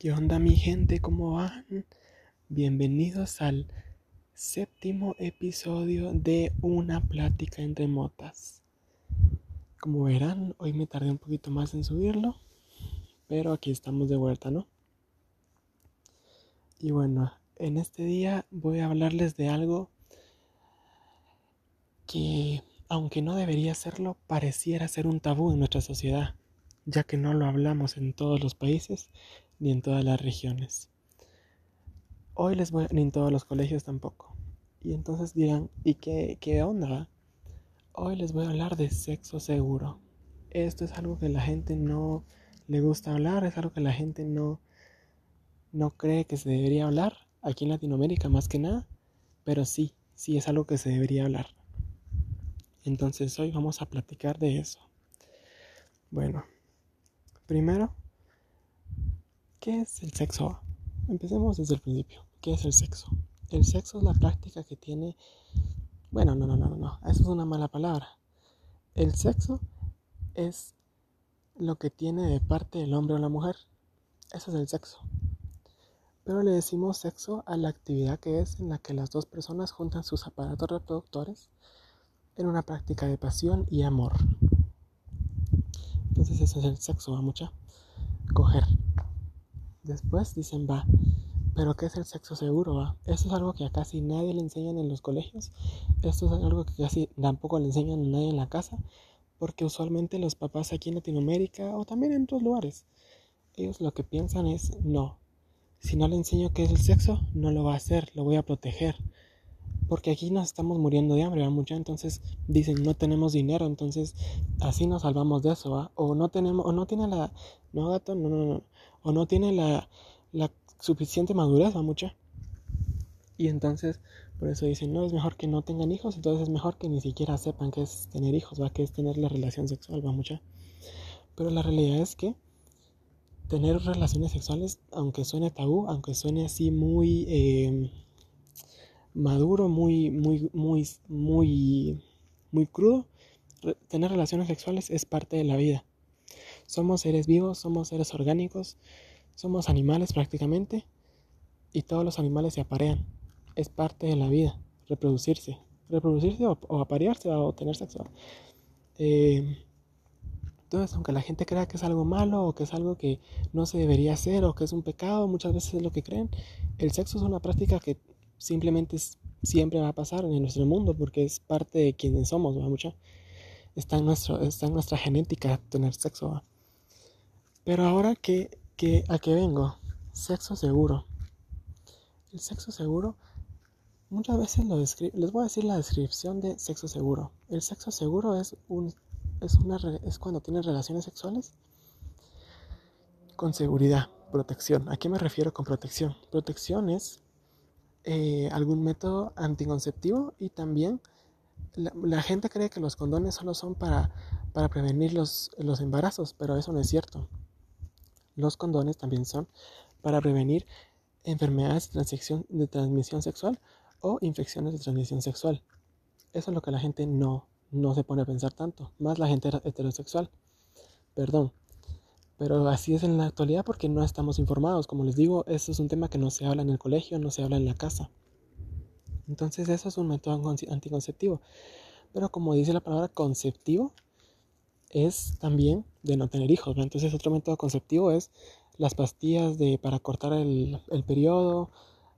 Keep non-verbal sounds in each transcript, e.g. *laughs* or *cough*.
¿Qué onda mi gente? ¿Cómo van? Bienvenidos al séptimo episodio de Una plática entre motas. Como verán, hoy me tardé un poquito más en subirlo, pero aquí estamos de vuelta, ¿no? Y bueno, en este día voy a hablarles de algo que, aunque no debería serlo, pareciera ser un tabú en nuestra sociedad, ya que no lo hablamos en todos los países ni en todas las regiones. Hoy les voy, ni en todos los colegios tampoco. Y entonces dirán, ¿y qué, qué onda? Hoy les voy a hablar de sexo seguro. Esto es algo que la gente no le gusta hablar, es algo que la gente no, no cree que se debería hablar, aquí en Latinoamérica más que nada, pero sí, sí es algo que se debería hablar. Entonces hoy vamos a platicar de eso. Bueno, primero ¿Qué es el sexo? Empecemos desde el principio. ¿Qué es el sexo? El sexo es la práctica que tiene... Bueno, no, no, no, no, eso es una mala palabra. El sexo es lo que tiene de parte el hombre o la mujer. Eso es el sexo. Pero le decimos sexo a la actividad que es en la que las dos personas juntan sus aparatos reproductores en una práctica de pasión y amor. Entonces eso es el sexo, va mucha. Coger. Después dicen, va, pero ¿qué es el sexo seguro? Va? Esto es algo que a casi nadie le enseñan en los colegios. Esto es algo que casi tampoco le enseñan a nadie en la casa. Porque usualmente los papás aquí en Latinoamérica o también en otros lugares, ellos lo que piensan es, no, si no le enseño qué es el sexo, no lo va a hacer, lo voy a proteger. Porque aquí nos estamos muriendo de hambre, ¿va? Mucha, entonces dicen, no tenemos dinero, entonces así nos salvamos de eso, ¿va? O no tenemos, o no tiene la, no gato, no, no, no, o no tiene la, suficiente madurez, ¿va mucha? Y entonces, por eso dicen, no, es mejor que no tengan hijos, entonces es mejor que ni siquiera sepan qué es tener hijos, va, que es tener la relación sexual, va mucha. Pero la realidad es que tener relaciones sexuales, aunque suene tabú, aunque suene así muy em, maduro, muy, muy, muy, muy, muy crudo, tener relaciones sexuales es parte de la vida. Somos seres vivos, somos seres orgánicos, somos animales prácticamente y todos los animales se aparean. Es parte de la vida, reproducirse. Reproducirse o, aparearse o tener sexo. Eh, entonces, aunque la gente crea que es algo malo o que es algo que no se debería hacer o que es un pecado, muchas veces es lo que creen. El sexo es una práctica que simplemente siempre va a pasar en nuestro mundo porque es parte de quienes somos. Está en, nuestro, está en nuestra genética tener sexo. Pero ahora que, a qué vengo, sexo seguro. El sexo seguro, muchas veces lo les voy a decir la descripción de sexo seguro. El sexo seguro es, un, es, una, es cuando tienes relaciones sexuales con seguridad, protección. ¿A qué me refiero con protección? Protección es eh, algún método anticonceptivo y también la, gente cree que los condones solo son para, para prevenir los, los embarazos, pero eso no es cierto. Los condones también son para prevenir enfermedades de transmisión, sexual o infecciones de transmisión sexual. Eso es lo que la gente no, no se pone a pensar tanto, más la gente heterosexual. Perdón. Pero así es en la actualidad porque no estamos informados. Como les digo, eso es un tema que no se habla en el colegio, no se habla en la casa. Entonces eso es un método anticonceptivo. Pero como dice la palabra conceptivo, es también de no tener hijos. Entonces otro método conceptivo es las pastillas de, para cortar el, el periodo,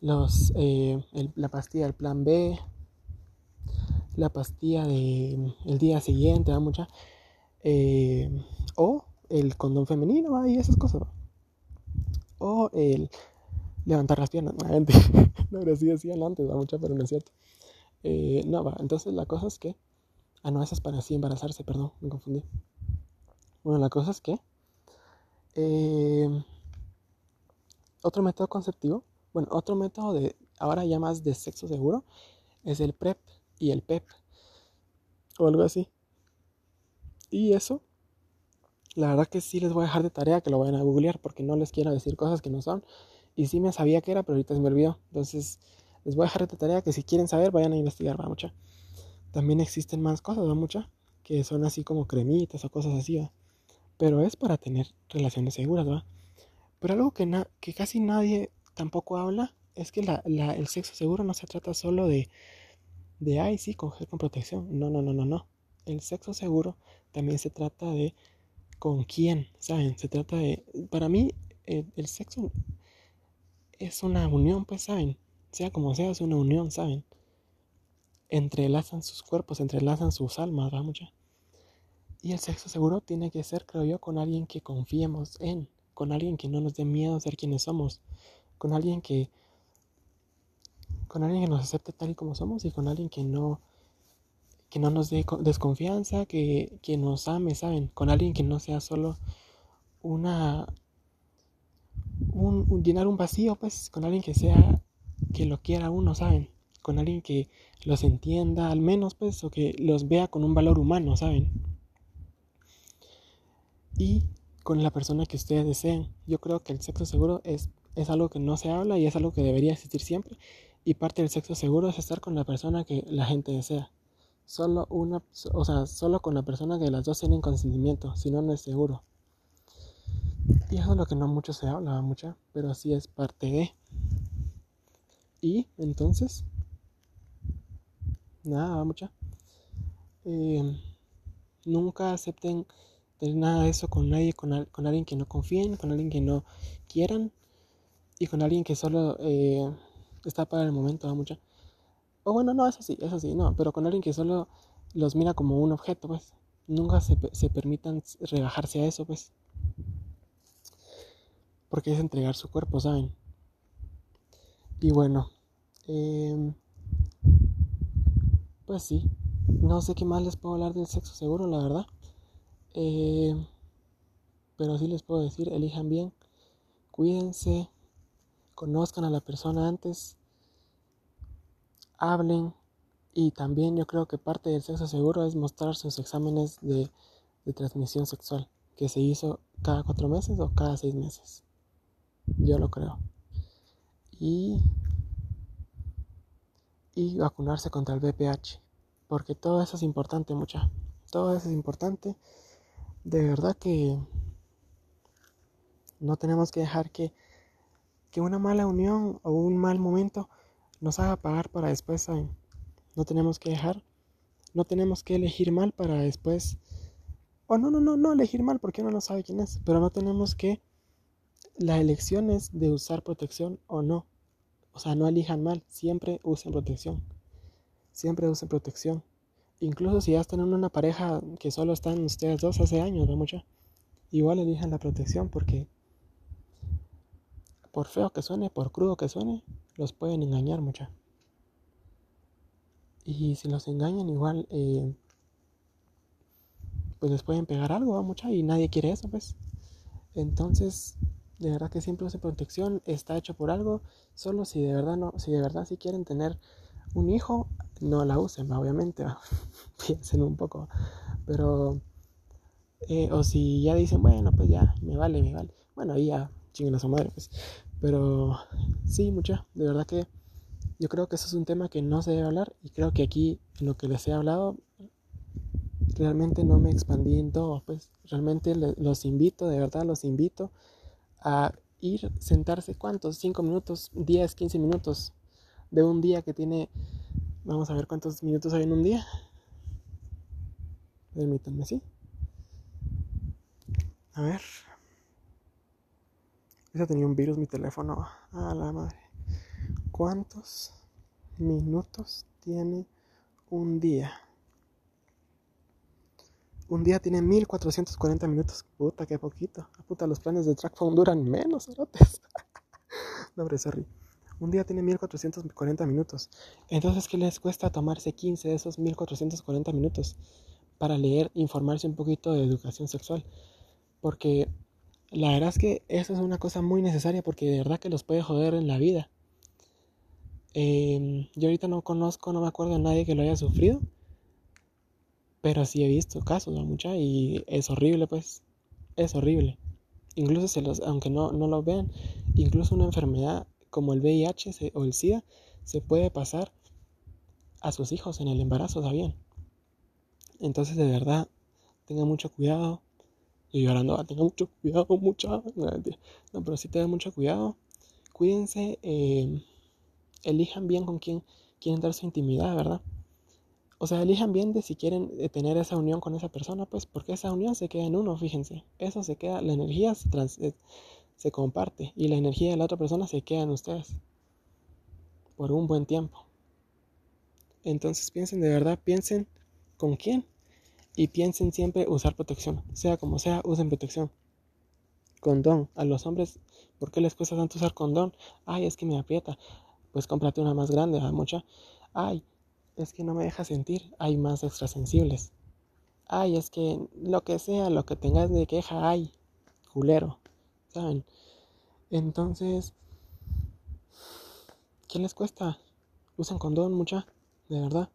los, eh, la pastilla del plan B, la pastilla del el día siguiente, ¿va? mucha, eh, o el condón femenino y esas cosas. O el levantar las piernas. *laughs* no, pero sí decían antes, mucha, pero no es cierto. Eh, no, va, entonces la cosa es que Ah, no, esa es para sí embarazarse, perdón, me confundí. Bueno, la cosa es que eh, otro método conceptivo, bueno, otro método de, ahora ya más de sexo seguro, es el PrEP y el PEP, o algo así. Y eso, la verdad que sí les voy a dejar de tarea que lo vayan a googlear, porque no les quiero decir cosas que no son. Y sí me sabía que era, pero ahorita se me olvidó. Entonces, les voy a dejar de tarea que si quieren saber, vayan a investigar, va mucha. También existen más cosas, ¿no? Muchas, que son así como cremitas o cosas así, ¿va? Pero es para tener relaciones seguras, ¿va? Pero algo que, que casi nadie tampoco habla es que la, el sexo seguro no se trata solo de, de, ay, sí, coger con protección. No, no, no, no, no. El sexo seguro también se trata de con quién, ¿saben? Se trata de, para mí, el, sexo es una unión, pues, ¿saben? Sea como sea, es una unión, ¿saben? Entrelazan sus cuerpos, entrelazan sus almas, ¿va mucha? Y el sexo seguro tiene que ser, creo yo, con alguien que confiemos en, con alguien que no nos dé miedo ser quienes somos, con alguien que con alguien que nos acepte tal y como somos y con alguien que no que no nos dé desconfianza, que, que nos ame, ¿saben? Con alguien que no sea solo una un, llenar un vacío, pues, con alguien que sea que lo quiera uno, ¿saben? Con alguien que los entienda al menos, pues, o que los vea con un valor humano, ¿saben? Y con la persona que ustedes deseen. Yo creo que el sexo seguro es, es algo que no se habla y es algo que debería existir siempre. Y parte del sexo seguro es estar con la persona que la gente desea. Solo una, o sea, solo con la persona que las dos tienen consentimiento, si no, no es seguro. Y eso es lo que no mucho se habla, mucha, pero sí es parte de. Y entonces, nada, mucha. Eh, nunca acepten tener nada de eso con nadie, con, con, alguien que no confíen, con alguien que no quieran y con alguien que solo eh, está para el momento, mucha. O bueno, no, eso sí, eso sí, no, pero con alguien que solo los mira como un objeto, pues. Nunca se, se permitan rebajarse a eso, pues. Porque es entregar su cuerpo, ¿saben? Y bueno, eh, pues sí, no sé qué más les puedo hablar del sexo seguro, la verdad. Eh, pero sí les puedo decir, elijan bien, cuídense, conozcan a la persona antes, hablen y también yo creo que parte del sexo seguro es mostrar sus exámenes de, transmisión sexual que se hizo cada cuatro meses o cada seis meses. Yo lo creo. Y, y vacunarse contra el VPH. Porque todo eso es importante, mucha. Todo eso es importante de verdad que no tenemos que dejar que, que una mala unión o un mal momento nos haga pagar para después, No tenemos que dejar, no tenemos que elegir mal para después. O no, no, no, no elegir mal porque uno no sabe quién es, pero no tenemos que. La elección es de usar protección o no. O sea, no elijan mal, siempre usen protección. Siempre usen protección. Incluso si ya están en una pareja que solo están ustedes dos hace años, ¿no mucha? Igual elijan la protección porque por feo que suene, por crudo que suene, los pueden engañar mucha. Y si los engañan igual, eh, pues les pueden pegar algo, mucha, y nadie quiere eso, pues. Entonces, de verdad que siempre use protección, está hecho por algo, solo si de verdad no, si de verdad si quieren tener un hijo, no la usen, obviamente, *laughs* piensen un poco, pero, eh, o si ya dicen, bueno, pues ya, me vale, me vale, bueno, ahí ya chinguen a su madre, pues, pero sí, mucha, de verdad que yo creo que eso es un tema que no se debe hablar y creo que aquí en lo que les he hablado realmente no me expandí en todo, pues realmente los invito, de verdad los invito a ir, sentarse, ¿cuántos? 5 minutos, 10, 15 minutos de un día que tiene Vamos a ver cuántos minutos hay en un día. Permítanme, ¿sí? A ver. Ya tenía un virus mi teléfono. A la madre. ¿Cuántos minutos tiene un día? Un día tiene 1440 minutos. Puta, qué poquito. Puta, los planes de TrackPhone duran menos, *laughs* no, hombre, sorry. Un día tiene 1440 minutos. Entonces, ¿qué les cuesta tomarse 15 de esos 1440 minutos para leer, informarse un poquito de educación sexual? Porque la verdad es que eso es una cosa muy necesaria porque de verdad que los puede joder en la vida. Em, yo ahorita no conozco, no me acuerdo de nadie que lo haya sufrido. Pero sí he visto casos, ¿no? Mucha, y es horrible, pues. Es horrible. Incluso se los, aunque no, no lo vean, incluso una enfermedad como el VIH o el SIDA se puede pasar a sus hijos en el embarazo, ¿sabían? Entonces de verdad, tengan mucho cuidado, Y llorando, ah, tenga mucho cuidado, mucha. *laughs* No, no, pero sí tengan mucho cuidado. Cuídense, eh, elijan bien con quién quieren dar su intimidad, ¿verdad? O sea, elijan bien de si quieren eh, tener esa unión con esa persona, pues porque esa unión se queda en uno, fíjense. Eso se queda, la energía se, eh, se comparte y la energía de la otra persona se queda en ustedes por un buen tiempo. Entonces piensen de verdad, piensen con quién y piensen siempre usar protección. Sea como sea, usen protección. Condón. A los hombres, ¿por qué les cuesta tanto usar condón? Ay, es que me aprieta. Pues cómprate una más grande, a mucha. Ay, es que no me deja sentir. Hay más extrasensibles. Ay, es que lo que sea, lo que tengas de queja, hay. Culero. ¿Saben? Entonces, ¿qué les cuesta? Usen condón, mucha de verdad.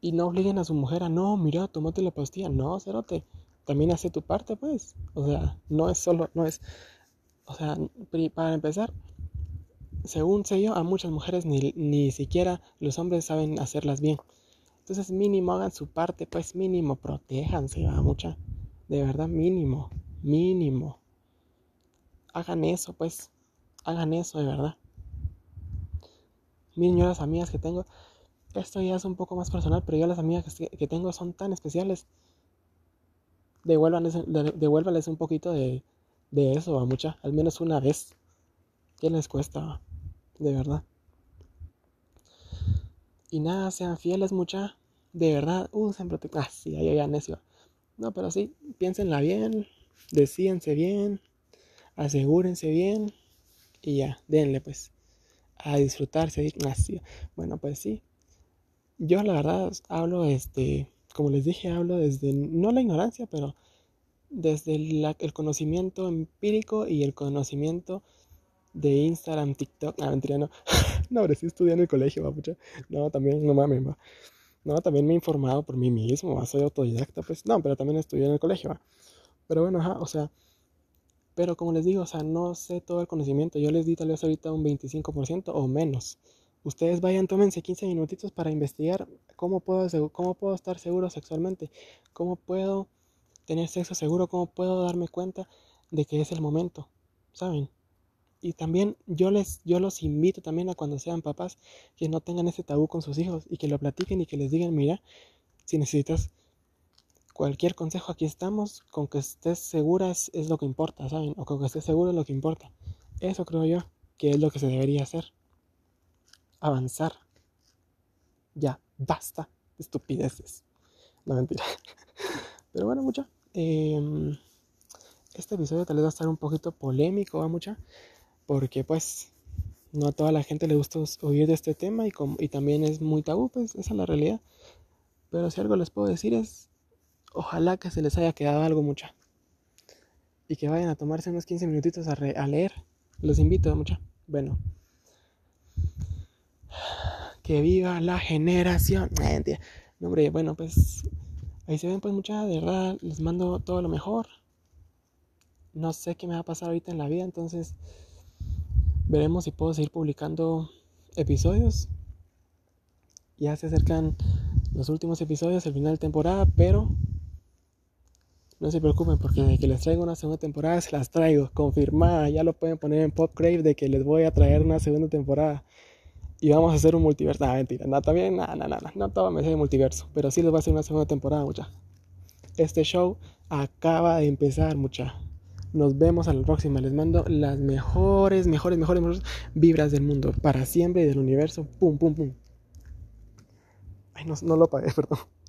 Y no obliguen a su mujer a, no, mira, tomate la pastilla. No, cerote, también hace tu parte, pues. O sea, no es solo, no es, o sea, para empezar, según sé yo, a muchas mujeres ni, ni siquiera los hombres saben hacerlas bien. Entonces, mínimo hagan su parte, pues mínimo, protéjanse, va mucha. De verdad, mínimo, mínimo. Hagan eso, pues. Hagan eso, de verdad. Miren, yo las amigas que tengo, esto ya es un poco más personal, pero yo las amigas que, tengo son tan especiales. Devuélvanles, un poquito de, de eso a mucha, al menos una vez. ¿Qué les cuesta? De verdad. Y nada, sean fieles mucha. De verdad, usen protección. Ah, sí, ya, ya, necio. No, pero sí, piénsenla bien, decídense bien, asegúrense bien y ya, denle pues a disfrutarse. Así. Bueno, pues sí, yo la verdad hablo, este, como les dije, hablo desde, no la ignorancia, pero desde el conocimiento empírico y el conocimiento de Instagram, TikTok. Ah, mentira, no. *laughs* no, pero sí estudié en el colegio, va, mucha. No, también, no mames, va. No, también me he informado por mí mismo. Soy autodidacta, pues. No, pero también estudié en el colegio, va. Pero bueno, ajá, o sea. Pero como les digo, o sea, no sé todo el conocimiento. Yo les di tal vez ahorita un 25% o menos. Ustedes vayan, tómense 15 minutitos para investigar cómo puedo, cómo puedo estar seguro sexualmente, cómo puedo tener sexo seguro, cómo puedo darme cuenta de que es el momento, ¿saben? Y también yo les yo los invito también a cuando sean papás que no tengan ese tabú con sus hijos y que lo platiquen y que les digan, mira, si necesitas cualquier consejo aquí estamos, con que estés segura es, lo que importa, ¿saben? O con que estés seguro es lo que importa. Eso creo yo que es lo que se debería hacer avanzar. Ya, basta de estupideces. No mentira. *laughs* Pero bueno, mucha. Em, este episodio tal vez va a estar un poquito polémico, ¿va mucha? Porque pues no a toda la gente le gusta oír de este tema y, y también es muy tabú, pues esa es la realidad. Pero si algo les puedo decir es, ojalá que se les haya quedado algo mucha. Y que vayan a tomarse unos 15 minutitos a, a leer. Los invito mucha. Bueno, que viva la generación. No, hombre, bueno, pues ahí se ven pues muchas, de verdad, les mando todo lo mejor. No sé qué me va a pasar ahorita en la vida, entonces veremos si puedo seguir publicando episodios. Ya se acercan los últimos episodios, el final de temporada, pero no se preocupen porque de que les traigo una segunda temporada se las traigo, confirmada. Ya lo pueden poner en PopCrave de que les voy a traer una segunda temporada y vamos a hacer un multiverso. Ah, mentira, no, también, no, no, no, no, todo me hace multiverso, pero sí les va a hacer una segunda temporada, mucha. Este show acaba de empezar, mucha. Nos vemos a la próxima. Les mando las mejores, mejores, mejores, mejores vibras del mundo, para siempre y del universo. Pum, pum, pum. Ay, no, no lo pagué, *laughs* perdón.